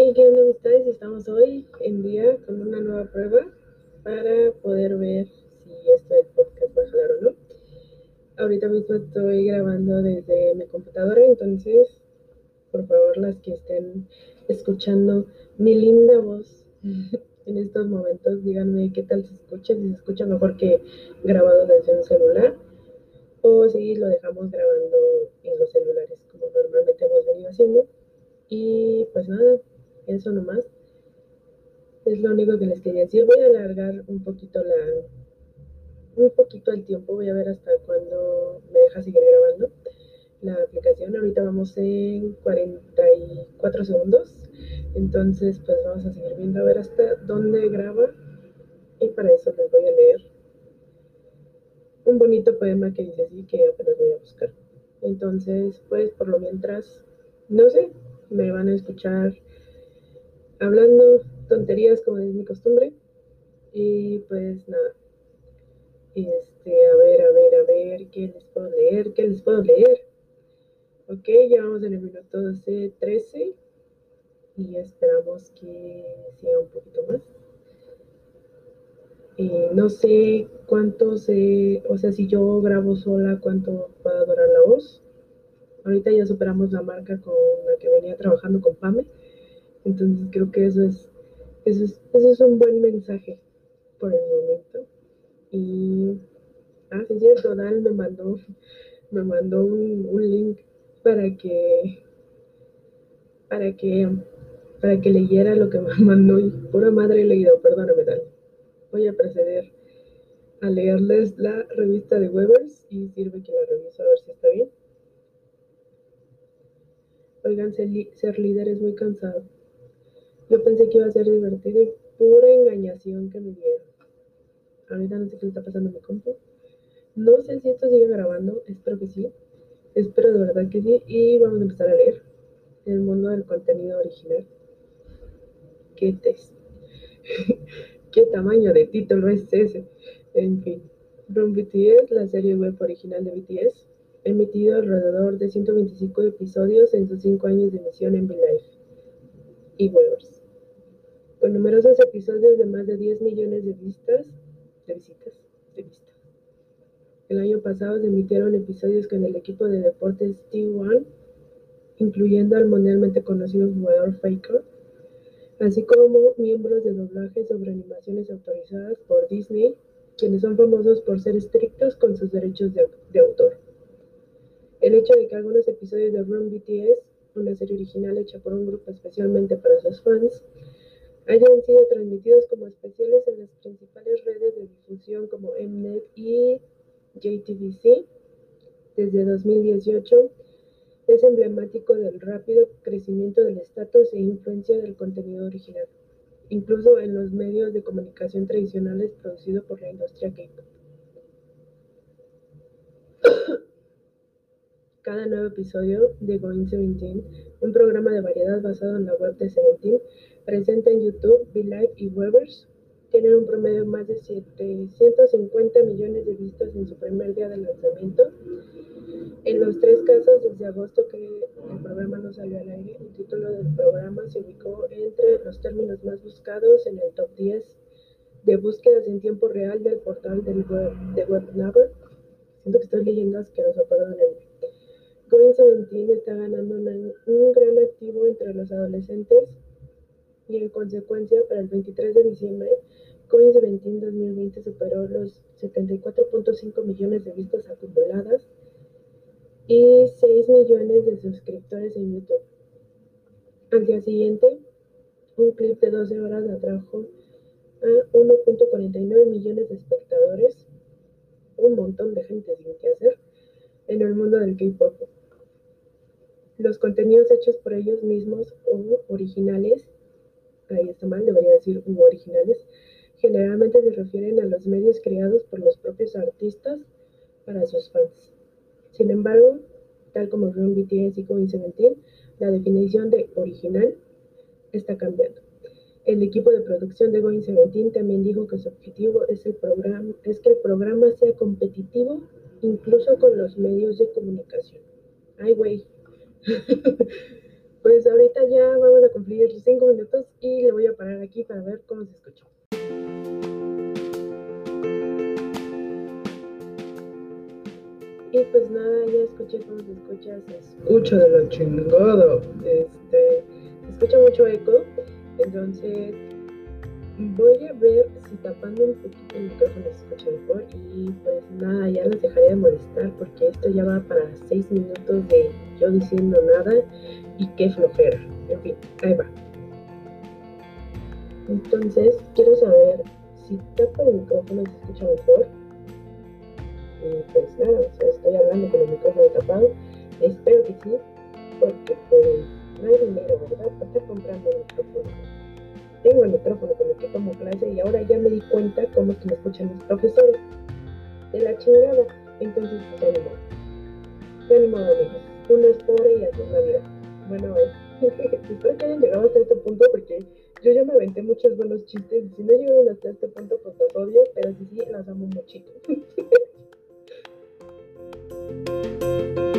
Y qué onda amistades, estamos hoy en día con una nueva prueba para poder ver si esto del podcast va a jalar o no. Ahorita mismo estoy grabando desde mi computadora, entonces por favor las que estén escuchando mi linda voz en estos momentos, díganme qué tal se escucha, si se escucha mejor que grabado desde un celular o si lo dejamos grabando en los celulares como normalmente hemos venido haciendo. Y pues nada, eso nomás. Es lo único que les quería decir. Voy a alargar un poquito la un poquito el tiempo, voy a ver hasta cuándo me deja seguir grabando la aplicación. Ahorita vamos en 44 segundos. Entonces, pues vamos a seguir viendo a ver hasta dónde graba. Y para eso les voy a leer un bonito poema que dice así, que apenas voy a buscar. Entonces, pues por lo mientras, no sé, me van a escuchar hablando tonterías como es mi costumbre. Y pues nada. Este, a ver, a ver, a ver, ¿qué les puedo leer? ¿Qué les puedo leer? Ok, ya vamos en el minuto 12, 13 y esperamos que siga un poquito más. No sé cuánto se, o sea, si yo grabo sola, cuánto va a durar la voz. Ahorita ya superamos la marca con la que venía trabajando con Pame. Entonces creo que eso es, eso es, eso es un buen mensaje por el momento. Y, ah, sí cierto, Dal me mandó, me mandó un, un link para que, para que, para que leyera lo que me mandó y pura madre he leído, perdóname, Dal. Voy a proceder a leerles la revista de Webers y sirve que la reviso a ver si está bien. Oigan, ser líder es muy cansado. Yo pensé que iba a ser divertido y pura engañación que me dieron. Ahorita no sé qué está pasando en mi compu. No sé si esto sigue grabando, espero que sí. Espero de verdad que sí. Y vamos a empezar a leer el mundo del contenido original. ¿Qué test? ¿Qué tamaño de título es ese? En fin. From BTS, la serie web original de BTS, emitido alrededor de 125 episodios en sus 5 años de emisión en V-Live y Webers. Con numerosos episodios de más de 10 millones de vistas, visitas. El año pasado se emitieron episodios con el equipo de deportes T1, incluyendo al mundialmente conocido jugador Faker, así como miembros de doblaje sobre animaciones autorizadas por Disney, quienes son famosos por ser estrictos con sus derechos de, de autor. El hecho de que algunos episodios de Run BTS, una serie original hecha por un grupo especialmente para sus fans, hayan sido transmitidos como especiales en las principales redes de difusión como Mnet y JTBC desde 2018 es emblemático del rápido crecimiento del estatus e influencia del contenido original, incluso en los medios de comunicación tradicionales producidos por la industria K-pop. Cada nuevo episodio de Going Seventeen, un programa de variedad basado en la web de Seventeen, presenta en YouTube, Live y Webers tienen un promedio de más de 750 millones de vistas en su primer día de lanzamiento. En los tres casos, desde agosto que el programa no salió al aire, el título del programa se ubicó entre los términos más buscados en el top 10 de búsquedas en tiempo real del portal del web, de WebNaver. Siento que estoy leyendo asqueroso, perdónenme. Going 17 está ganando un gran activo entre los adolescentes y en consecuencia para el 23 de diciembre Coins 17 2020 superó los 74.5 millones de vistas acumuladas y 6 millones de suscriptores en YouTube. Al día siguiente, un clip de 12 horas atrajo a 1.49 millones de espectadores, un montón de gente sin que hacer, en el mundo del K-pop. Los contenidos hechos por ellos mismos o originales, ahí está mal, debería decir u originales, generalmente se refieren a los medios creados por los propios artistas para sus fans. Sin embargo, tal como Run BTS y Going 17, la definición de original está cambiando. El equipo de producción de Going 17 también dijo que su objetivo es, es que el programa sea competitivo incluso con los medios de comunicación. Ay, güey. pues ahorita ya vamos a cumplir 5 minutos y le voy a parar aquí para ver cómo se escucha. Y pues nada, ya escuché cómo se escucha, se escucha de lo chingado. Este, se escucha mucho eco, entonces voy a ver si tapando un poquito el micrófono se escucha mejor. Y pues nada, ya les dejaré de molestar porque esto ya va para 6 minutos de yo diciendo nada y qué flojera. En fin, ahí va. Entonces, quiero saber si tapo el micrófono se escucha mejor y pues nada, o sea, estoy hablando con el micrófono tapado. Espero que sí, porque pues no hay dinero, ¿verdad? Para estar comprando el micrófono. Tengo el micrófono con el que tomo clase y ahora ya me di cuenta cómo es que me escuchan mis profesores. De la chingada. Entonces, pues ni modo, amigos. Uno es pobre y así es la vida. Bueno, eh, espero que hayan llegado hasta este punto porque yo ya me aventé muchos buenos chistes y si no llegaron hasta este punto, pues los odio, pero si sí, las amo muchito.